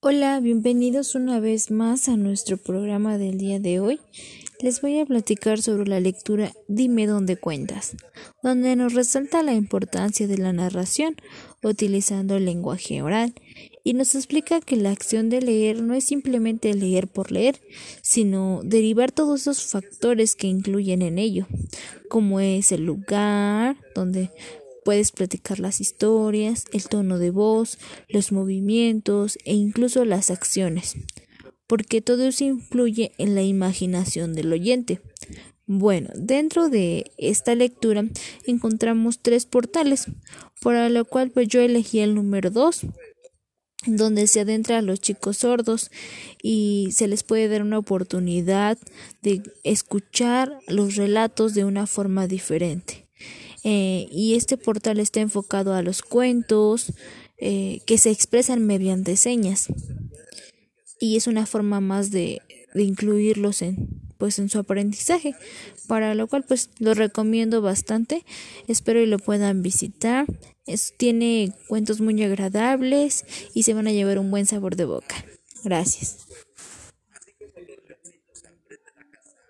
Hola, bienvenidos una vez más a nuestro programa del día de hoy. Les voy a platicar sobre la lectura Dime dónde cuentas, donde nos resalta la importancia de la narración utilizando el lenguaje oral y nos explica que la acción de leer no es simplemente leer por leer, sino derivar todos esos factores que incluyen en ello, como es el lugar donde Puedes platicar las historias, el tono de voz, los movimientos e incluso las acciones, porque todo eso influye en la imaginación del oyente. Bueno, dentro de esta lectura encontramos tres portales, por lo cual pues yo elegí el número dos, donde se adentra a los chicos sordos y se les puede dar una oportunidad de escuchar los relatos de una forma diferente. Eh, y este portal está enfocado a los cuentos eh, que se expresan mediante señas. Y es una forma más de, incluirlos en pues en su aprendizaje para lo cual pues lo recomiendo bastante. Espero y lo puedan visitar. Tiene cuentos muy agradables y se van a llevar un buen sabor de boca. Gracias